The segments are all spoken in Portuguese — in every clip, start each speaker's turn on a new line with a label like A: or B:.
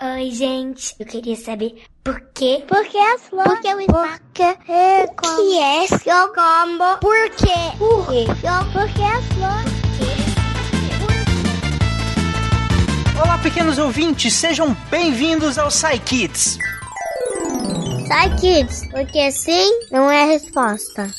A: Oi, gente. Eu queria saber por quê?
B: Por que as flores?
A: Por que o espaço?
B: Por que é
A: O que é seu combo? Por quê?
B: Por quê? Por que as flores?
C: Olá, pequenos ouvintes, sejam bem-vindos ao Psy Kids.
B: Sai, kids, porque sim não é a resposta.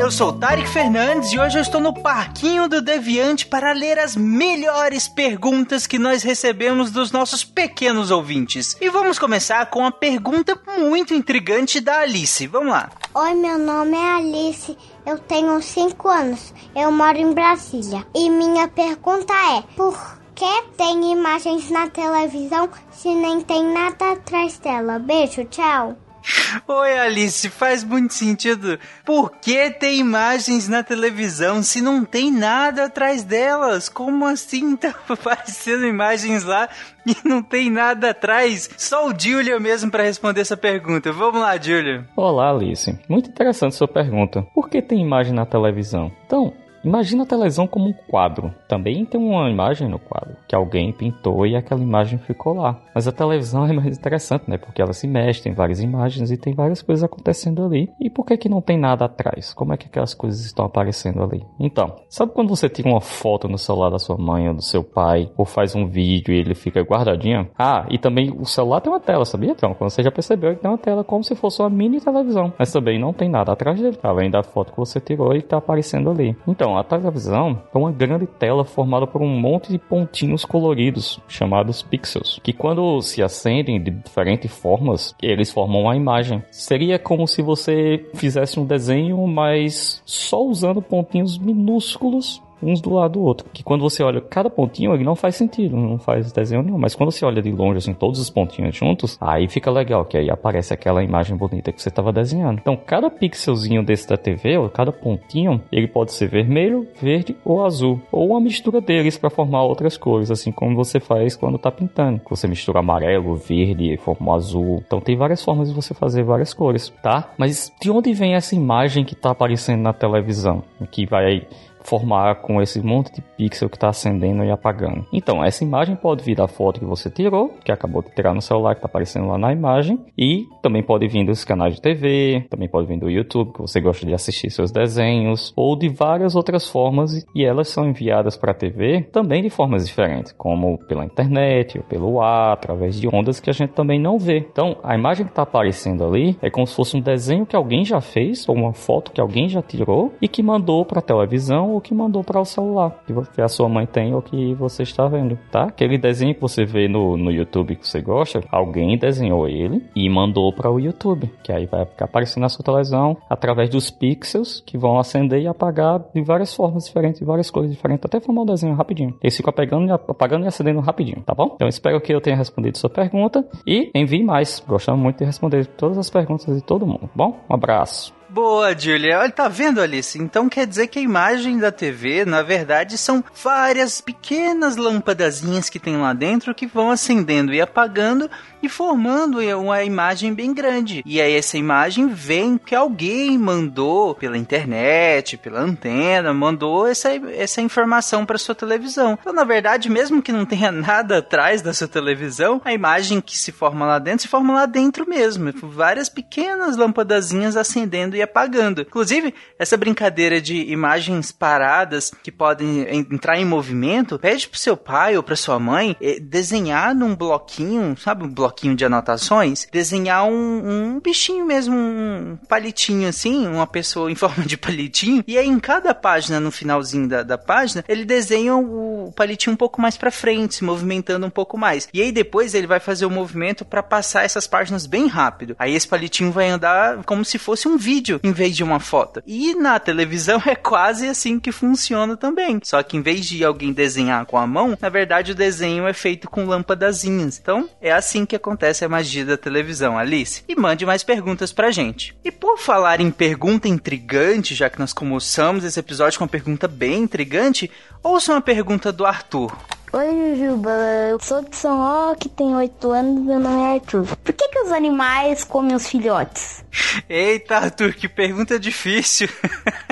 C: Eu sou Tarek Fernandes e hoje eu estou no Parquinho do Deviante para ler as melhores perguntas que nós recebemos dos nossos pequenos ouvintes. E vamos começar com uma pergunta muito intrigante da Alice. Vamos lá.
B: Oi, meu nome é Alice. Eu tenho 5 anos. Eu moro em Brasília. E minha pergunta é: por que tem imagens na televisão se nem tem nada atrás dela? Beijo, tchau.
C: Oi, Alice, faz muito sentido. Por que tem imagens na televisão se não tem nada atrás delas? Como assim tá aparecendo imagens lá e não tem nada atrás? Só o Julia mesmo para responder essa pergunta. Vamos lá, Julia.
D: Olá, Alice. Muito interessante sua pergunta. Por que tem imagem na televisão? Então, imagina a televisão como um quadro. Também tem uma imagem no quadro que alguém pintou e aquela imagem ficou lá. Mas a televisão é mais interessante, né? Porque ela se mexe, tem várias imagens e tem várias coisas acontecendo ali. E por que que não tem nada atrás? Como é que aquelas coisas estão aparecendo ali? Então, sabe quando você tira uma foto no celular da sua mãe ou do seu pai, ou faz um vídeo e ele fica guardadinho? Ah, e também o celular tem uma tela, sabia? Então, quando você já percebeu que tem uma tela como se fosse uma mini televisão. Mas também não tem nada atrás dele, além da foto que você tirou e tá aparecendo ali. Então, a televisão é uma grande tela formada por um monte de pontinhos coloridos, chamados pixels, que quando se acendem de diferentes formas, eles formam uma imagem. Seria como se você fizesse um desenho, mas só usando pontinhos minúsculos uns do lado do outro. Que quando você olha cada pontinho, ele não faz sentido, não faz desenho nenhum. Mas quando você olha de longe, assim, todos os pontinhos juntos, aí fica legal, que aí aparece aquela imagem bonita que você estava desenhando. Então, cada pixelzinho desse da TV, ou cada pontinho, ele pode ser vermelho, verde ou azul. Ou uma mistura deles para formar outras cores, assim como você faz quando tá pintando. Você mistura amarelo, verde forma azul. Então, tem várias formas de você fazer várias cores, tá? Mas de onde vem essa imagem que tá aparecendo na televisão? Que vai formar com esse monte de pixel que está acendendo e apagando. Então, essa imagem pode vir da foto que você tirou, que acabou de tirar no celular, que está aparecendo lá na imagem, e também pode vir dos canais de TV, também pode vir do YouTube, que você gosta de assistir seus desenhos, ou de várias outras formas, e elas são enviadas para a TV também de formas diferentes, como pela internet, ou pelo ar, através de ondas que a gente também não vê. Então, a imagem que está aparecendo ali é como se fosse um desenho que alguém já fez, ou uma foto que alguém já tirou, e que mandou para a televisão ou que mandou para o celular que a sua mãe tem ou que você está vendo, tá? Aquele desenho que você vê no, no YouTube que você gosta, alguém desenhou ele e mandou para o YouTube, que aí vai ficar aparecendo na sua televisão através dos pixels que vão acender e apagar de várias formas diferentes, de várias cores diferentes, até formar um desenho rapidinho. Eles ficam apagando, apagando e acendendo rapidinho, tá bom? Então espero que eu tenha respondido sua pergunta e envie mais. Gostamos muito de responder todas as perguntas de todo mundo, bom? Um abraço.
C: Boa, Julia. Olha, tá vendo, Alice? Então quer dizer que a imagem da TV, na verdade, são várias pequenas lâmpadazinhas que tem lá dentro que vão acendendo e apagando e formando uma imagem bem grande. E aí essa imagem vem que alguém mandou pela internet, pela antena, mandou essa, essa informação para sua televisão. Então, na verdade, mesmo que não tenha nada atrás da sua televisão, a imagem que se forma lá dentro se forma lá dentro mesmo. Várias pequenas lâmpadazinhas acendendo e apagando. Inclusive, essa brincadeira de imagens paradas que podem entrar em movimento, pede pro seu pai ou pra sua mãe eh, desenhar num bloquinho, sabe, um bloquinho de anotações, desenhar um, um bichinho mesmo, um palitinho assim, uma pessoa em forma de palitinho, e aí em cada página, no finalzinho da, da página, ele desenha o palitinho um pouco mais pra frente, se movimentando um pouco mais. E aí depois ele vai fazer o movimento para passar essas páginas bem rápido. Aí esse palitinho vai andar como se fosse um vídeo em vez de uma foto. E na televisão é quase assim que funciona também. Só que em vez de alguém desenhar com a mão, na verdade o desenho é feito com lâmpadazinhas. Então é assim que acontece a magia da televisão, Alice. E mande mais perguntas pra gente. E por falar em pergunta intrigante, já que nós começamos esse episódio com uma pergunta bem intrigante, ouça uma pergunta do Arthur.
E: Oi, Jujuba. Eu sou de São Roque, tenho 8 anos meu nome é Arthur. Por que, que os animais comem os filhotes?
C: Eita, Arthur, que pergunta difícil.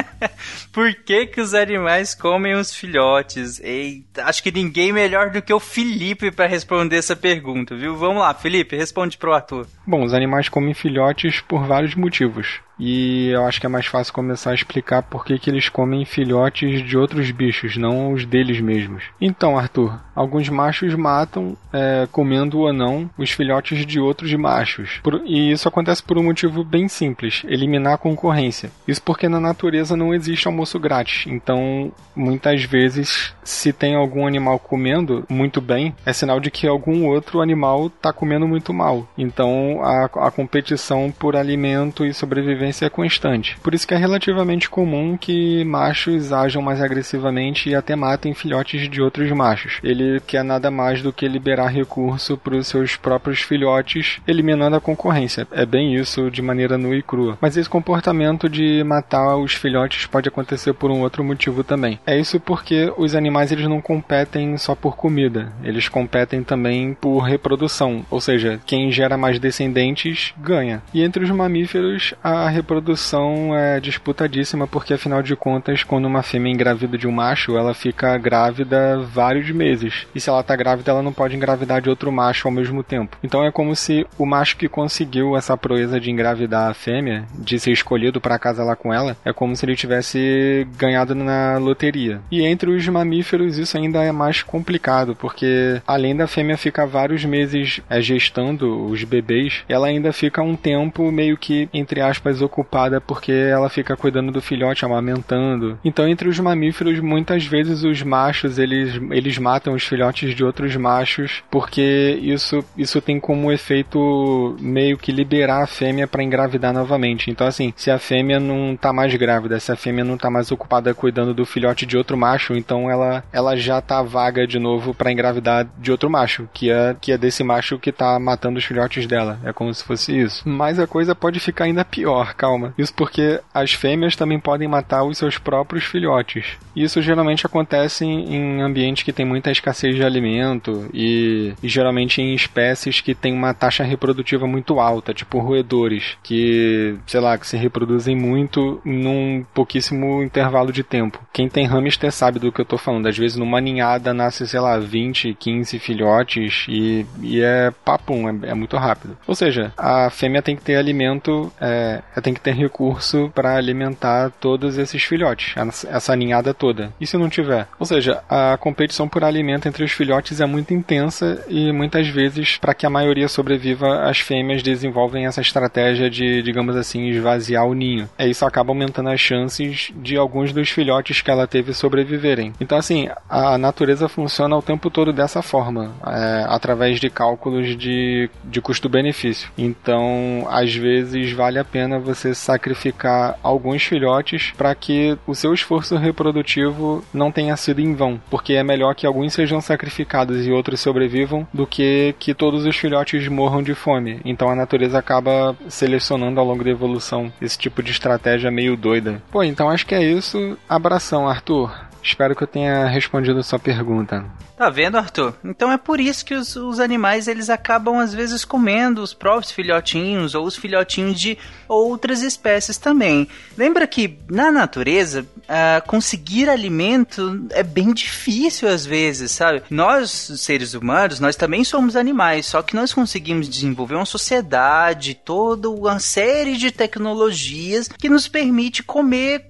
C: Por que que os animais comem os filhotes? Eita, acho que ninguém melhor do que o Felipe para responder essa pergunta, viu? Vamos lá, Felipe, responde pro Arthur.
F: Bom, os animais comem filhotes por vários motivos. E eu acho que é mais fácil começar a explicar por que, que eles comem filhotes de outros bichos, não os deles mesmos. Então, Arthur, alguns machos matam, é, comendo ou não, os filhotes de outros machos. Por, e isso acontece por um motivo bem simples: eliminar a concorrência. Isso porque na natureza não existe almoço grátis. Então, muitas vezes, se tem algum animal comendo muito bem, é sinal de que algum outro animal está comendo muito mal. Então, a, a competição por alimento e sobrevivência é constante. Por isso que é relativamente comum que machos ajam mais agressivamente e até matem filhotes de outros machos. Ele quer nada mais do que liberar recurso para os seus próprios filhotes, eliminando a concorrência. É bem isso de maneira nua e crua. Mas esse comportamento de matar os filhotes pode acontecer por um outro motivo também. É isso porque os animais eles não competem só por comida, eles competem também por reprodução, ou seja, quem gera mais descendentes ganha. E entre os mamíferos, a reprodução é disputadíssima porque afinal de contas, quando uma fêmea engravida de um macho, ela fica grávida vários meses. E se ela tá grávida, ela não pode engravidar de outro macho ao mesmo tempo. Então é como se o macho que conseguiu essa proeza de engravidar a fêmea, de ser escolhido para casar lá com ela, é como se ele tivesse ganhado na loteria. E entre os mamíferos isso ainda é mais complicado, porque além da fêmea ficar vários meses é, gestando os bebês, ela ainda fica um tempo meio que, entre aspas, ocupada porque ela fica cuidando do filhote, amamentando. Então, entre os mamíferos, muitas vezes os machos eles, eles matam os filhotes de outros machos porque isso, isso tem como efeito meio que liberar a fêmea para engravidar novamente. Então, assim, se a fêmea não tá mais grávida, se a fêmea não tá mais ocupada cuidando do filhote de outro macho, então ela, ela já tá vaga de novo para engravidar de outro macho, que é, que é desse macho que tá matando os filhotes dela. É como se fosse isso. Mas a coisa pode ficar ainda pior calma. Isso porque as fêmeas também podem matar os seus próprios filhotes. Isso geralmente acontece em ambientes que tem muita escassez de alimento e, e geralmente em espécies que têm uma taxa reprodutiva muito alta, tipo roedores, que, sei lá, que se reproduzem muito num pouquíssimo intervalo de tempo. Quem tem hamster sabe do que eu tô falando. Às vezes numa ninhada nasce, sei lá, 20, 15 filhotes e, e é papum, é, é muito rápido. Ou seja, a fêmea tem que ter alimento, é, tem que ter recurso para alimentar todos esses filhotes, essa ninhada toda. E se não tiver? Ou seja, a competição por alimento entre os filhotes é muito intensa e muitas vezes, para que a maioria sobreviva, as fêmeas desenvolvem essa estratégia de, digamos assim, esvaziar o ninho. É isso acaba aumentando as chances de alguns dos filhotes que ela teve sobreviverem. Então, assim, a natureza funciona o tempo todo dessa forma, é, através de cálculos de, de custo-benefício. Então, às vezes, vale a pena você sacrificar alguns filhotes para que o seu esforço reprodutivo não tenha sido em vão, porque é melhor que alguns sejam sacrificados e outros sobrevivam do que que todos os filhotes morram de fome. Então a natureza acaba selecionando ao longo da evolução esse tipo de estratégia meio doida. Pô, então acho que é isso. Abração, Arthur. Espero que eu tenha respondido a sua pergunta.
C: Tá vendo, Arthur? Então é por isso que os, os, animais eles acabam às vezes comendo os próprios filhotinhos ou os filhotinhos de outras espécies também. Lembra que na natureza uh, conseguir alimento é bem difícil às vezes, sabe? Nós seres humanos nós também somos animais, só que nós conseguimos desenvolver uma sociedade, toda uma série de tecnologias que nos permite comer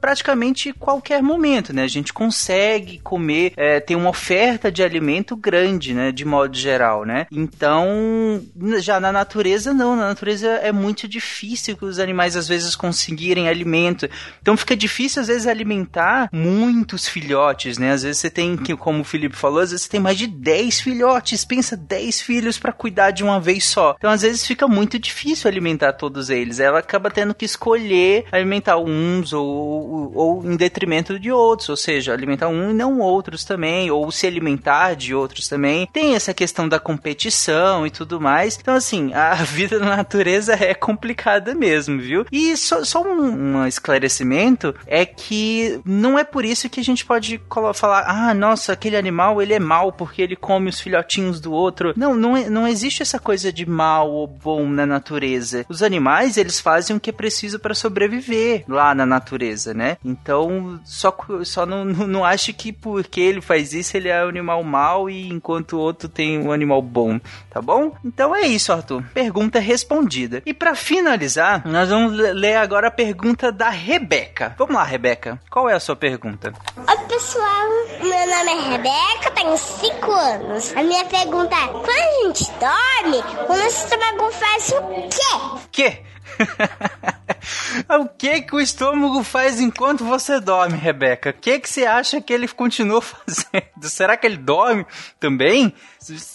C: praticamente qualquer momento, né? A gente consegue comer, é, tem uma oferta oferta de alimento grande, né, de modo geral, né? Então, já na natureza não, na natureza é muito difícil que os animais às vezes conseguirem alimento. Então fica difícil às vezes alimentar muitos filhotes, né? Às vezes você tem, como o Felipe falou, às vezes você tem mais de 10 filhotes, pensa 10 filhos para cuidar de uma vez só. Então às vezes fica muito difícil alimentar todos eles. Ela acaba tendo que escolher alimentar uns ou, ou, ou em detrimento de outros, ou seja, alimentar um e não outros também, ou se ele alimentar de outros também. Tem essa questão da competição e tudo mais. Então, assim, a vida na natureza é complicada mesmo, viu? E só, só um, um esclarecimento é que não é por isso que a gente pode falar, ah, nossa, aquele animal ele é mal porque ele come os filhotinhos do outro. Não, não, é, não existe essa coisa de mal ou bom na natureza. Os animais, eles fazem o que é preciso para sobreviver lá na natureza, né? Então, só, só não, não, não acho que porque ele faz isso, ele é animal mal e enquanto o outro tem um animal bom, tá bom? Então é isso, Arthur. Pergunta respondida. E para finalizar, nós vamos ler agora a pergunta da Rebeca. Vamos lá, Rebeca. Qual é a sua pergunta?
A: Oi, pessoal. Meu nome é Rebeca, tenho 5 anos. A minha pergunta é: quando a gente dorme, o nosso estômago faz o quê?
C: Que? o que que o estômago faz enquanto você dorme, Rebeca? O que que você acha que ele continua fazendo? Será que ele dorme também?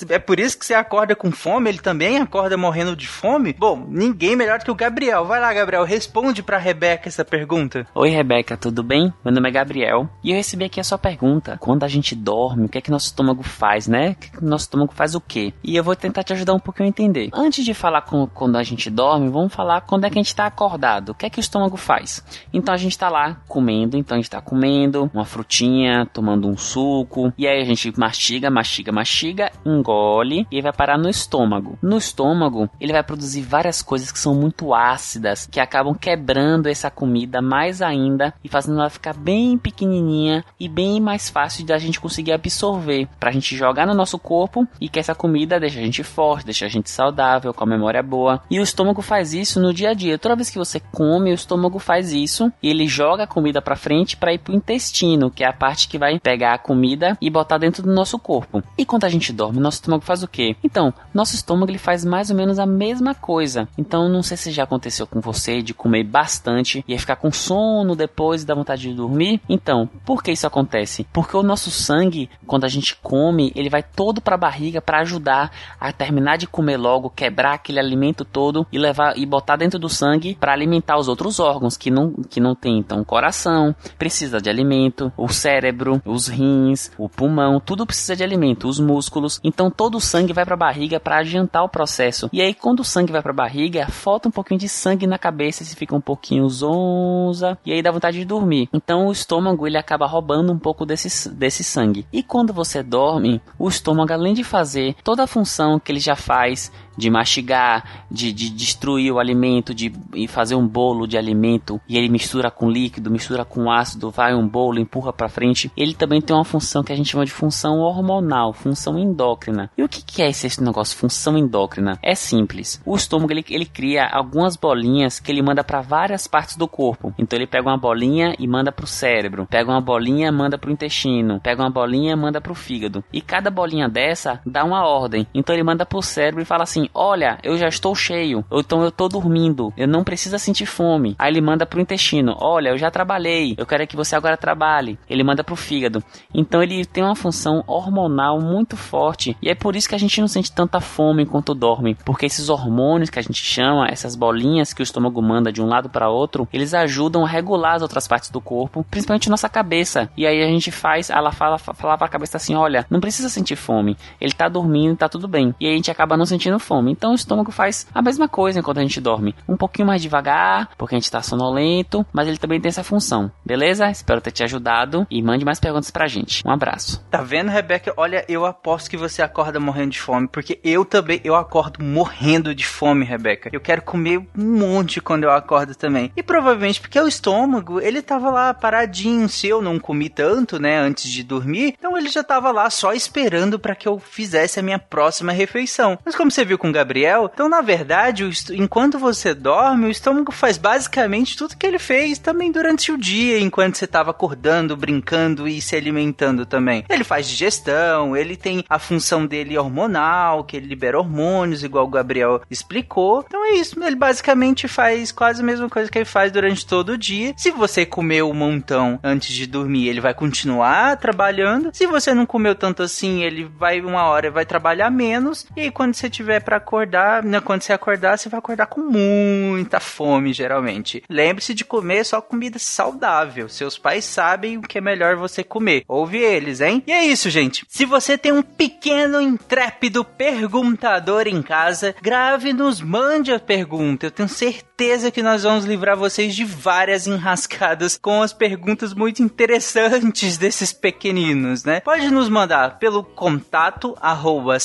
C: É por isso que você acorda com fome? Ele também acorda morrendo de fome? Bom, ninguém melhor que o Gabriel. Vai lá, Gabriel, responde pra Rebeca essa pergunta.
G: Oi, Rebeca, tudo bem? Meu nome é Gabriel e eu recebi aqui a sua pergunta. Quando a gente dorme, o que é que nosso estômago faz, né? O que, é que nosso estômago faz o quê? E eu vou tentar te ajudar um pouquinho a entender. Antes de falar com, quando a gente dorme, vamos falar quando é que a gente tá acordado. O que é que o estômago faz? Então a gente tá lá comendo, então a gente tá comendo uma frutinha, tomando um suco, e aí a gente mastiga, mastiga, mastiga engole e vai parar no estômago. No estômago, ele vai produzir várias coisas que são muito ácidas, que acabam quebrando essa comida mais ainda e fazendo ela ficar bem pequenininha e bem mais fácil da gente conseguir absorver, para a gente jogar no nosso corpo e que essa comida deixa a gente forte, deixa a gente saudável, com a memória boa. E o estômago faz isso no dia a dia. Toda vez que você come, o estômago faz isso e ele joga a comida para frente para ir pro intestino, que é a parte que vai pegar a comida e botar dentro do nosso corpo. E quando a gente dorme, nosso estômago faz o quê? Então, nosso estômago ele faz mais ou menos a mesma coisa. Então, não sei se já aconteceu com você de comer bastante e ficar com sono depois dar vontade de dormir. Então, por que isso acontece? Porque o nosso sangue, quando a gente come, ele vai todo para a barriga para ajudar a terminar de comer logo, quebrar aquele alimento todo e levar e botar dentro do sangue para alimentar os outros órgãos que não que não tem. Então, coração precisa de alimento, o cérebro, os rins, o pulmão, tudo precisa de alimento, os músculos. Então, todo o sangue vai para a barriga para adiantar o processo. E aí, quando o sangue vai para a barriga, falta um pouquinho de sangue na cabeça, se fica um pouquinho zonza, e aí dá vontade de dormir. Então, o estômago ele acaba roubando um pouco desse, desse sangue. E quando você dorme, o estômago, além de fazer toda a função que ele já faz de mastigar, de, de destruir o alimento, de fazer um bolo de alimento e ele mistura com líquido, mistura com ácido, vai um bolo, empurra para frente. Ele também tem uma função que a gente chama de função hormonal, função endócrina. E o que, que é esse, negócio, função endócrina? É simples. O estômago ele, ele cria algumas bolinhas que ele manda para várias partes do corpo. Então ele pega uma bolinha e manda para o cérebro, pega uma bolinha manda para o intestino, pega uma bolinha manda para o fígado. E cada bolinha dessa dá uma ordem. Então ele manda para o cérebro e fala assim: olha, eu já estou cheio, ou então eu estou dormindo, eu não preciso sentir fome. Aí ele manda pro intestino, olha, eu já trabalhei, eu quero que você agora trabalhe. Ele manda pro fígado. Então ele tem uma função hormonal muito forte e é por isso que a gente não sente tanta fome enquanto dorme, porque esses hormônios que a gente chama, essas bolinhas que o estômago manda de um lado para outro, eles ajudam a regular as outras partes do corpo, principalmente nossa cabeça. E aí a gente faz, ela fala, fala pra cabeça assim, olha, não precisa sentir fome, ele tá dormindo, tá tudo bem. E aí a gente acaba não sentindo fome fome. Então o estômago faz a mesma coisa enquanto a gente dorme. Um pouquinho mais devagar, porque a gente tá sonolento, mas ele também tem essa função. Beleza? Espero ter te ajudado e mande mais perguntas pra gente. Um abraço.
C: Tá vendo, Rebeca? Olha, eu aposto que você acorda morrendo de fome, porque eu também, eu acordo morrendo de fome, Rebeca. Eu quero comer um monte quando eu acordo também. E provavelmente porque o estômago, ele tava lá paradinho, se eu não comi tanto, né, antes de dormir, então ele já tava lá só esperando para que eu fizesse a minha próxima refeição. Mas como você viu com Gabriel. Então, na verdade, enquanto você dorme, o estômago faz basicamente tudo que ele fez também durante o dia, enquanto você estava acordando, brincando e se alimentando também. Ele faz digestão, ele tem a função dele hormonal, que ele libera hormônios, igual o Gabriel explicou. Então é isso, ele basicamente faz quase a mesma coisa que ele faz durante todo o dia. Se você comeu um montão antes de dormir, ele vai continuar trabalhando. Se você não comeu tanto assim, ele vai uma hora vai trabalhar menos. E aí, quando você tiver para para acordar, né, quando você acordar, você vai acordar com muita fome, geralmente. Lembre-se de comer só comida saudável. Seus pais sabem o que é melhor você comer. Ouve eles, hein? E é isso, gente. Se você tem um pequeno intrépido perguntador em casa, grave nos mande a pergunta. Eu tenho certeza que nós vamos livrar vocês de várias enrascadas com as perguntas muito interessantes desses pequeninos, né? Pode nos mandar pelo contato arroba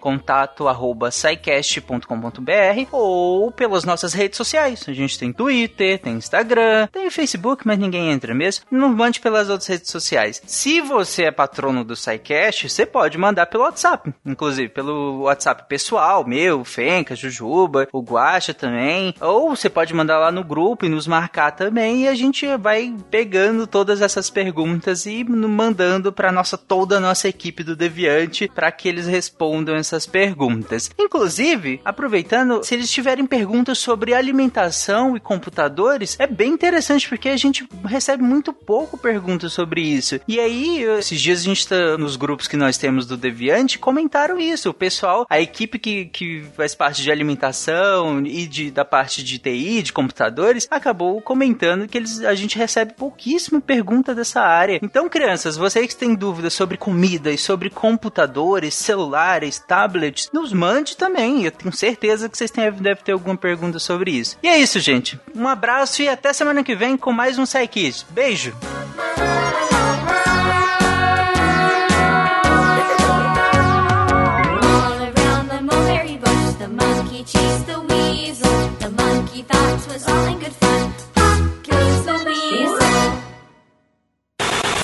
C: contato arroba ou pelas nossas redes sociais. A gente tem Twitter, tem Instagram, tem Facebook, mas ninguém entra mesmo. Não mande pelas outras redes sociais. Se você é patrono do SciCast, você pode mandar pelo WhatsApp, inclusive pelo WhatsApp pessoal, meu, Fenca, Jujuba, o Guacha também, ou você pode mandar lá no grupo e nos marcar também e a gente vai pegando todas essas perguntas e mandando para nossa toda a nossa equipe do Deviante para que eles respondam essas perguntas. Inclusive, aproveitando, se eles tiverem perguntas sobre alimentação e computadores, é bem interessante porque a gente recebe muito pouco perguntas sobre isso. E aí, esses dias a gente tá nos grupos que nós temos do Deviante, comentaram isso. O pessoal, a equipe que, que faz parte de alimentação e de, da parte de TI, de computadores, acabou comentando que eles, a gente recebe pouquíssima pergunta dessa área. Então, crianças, vocês que têm dúvidas sobre comida e sobre computadores, celulares, tablets, nos mande também. Eu tenho certeza que vocês têm, devem ter alguma pergunta sobre isso. E é isso, gente. Um abraço e até semana que vem com mais um Psykids. Beijo!